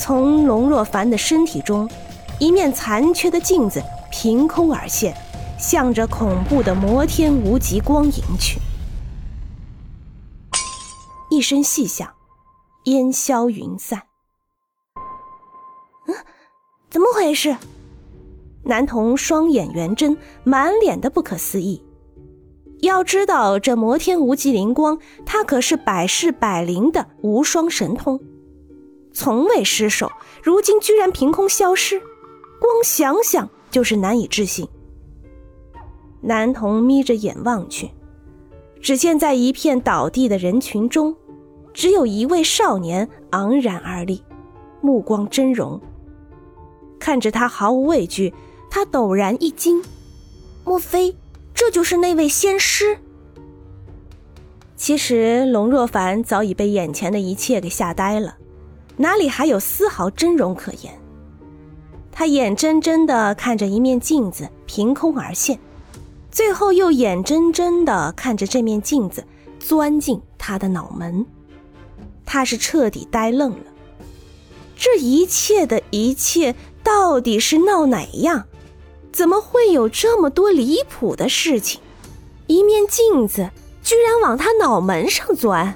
从龙若凡的身体中，一面残缺的镜子凭空而现，向着恐怖的摩天无极光迎去。一声细响，烟消云散。嗯，怎么回事？男童双眼圆睁，满脸的不可思议。要知道，这摩天无极灵光，它可是百试百灵的无双神通，从未失手，如今居然凭空消失，光想想就是难以置信。男童眯着眼望去，只见在一片倒地的人群中，只有一位少年昂然而立，目光峥嵘。看着他毫无畏惧，他陡然一惊，莫非？这就是那位仙师。其实龙若凡早已被眼前的一切给吓呆了，哪里还有丝毫真容可言？他眼睁睁的看着一面镜子凭空而现，最后又眼睁睁的看着这面镜子钻进他的脑门，他是彻底呆愣了。这一切的一切到底是闹哪样？怎么会有这么多离谱的事情？一面镜子居然往他脑门上钻！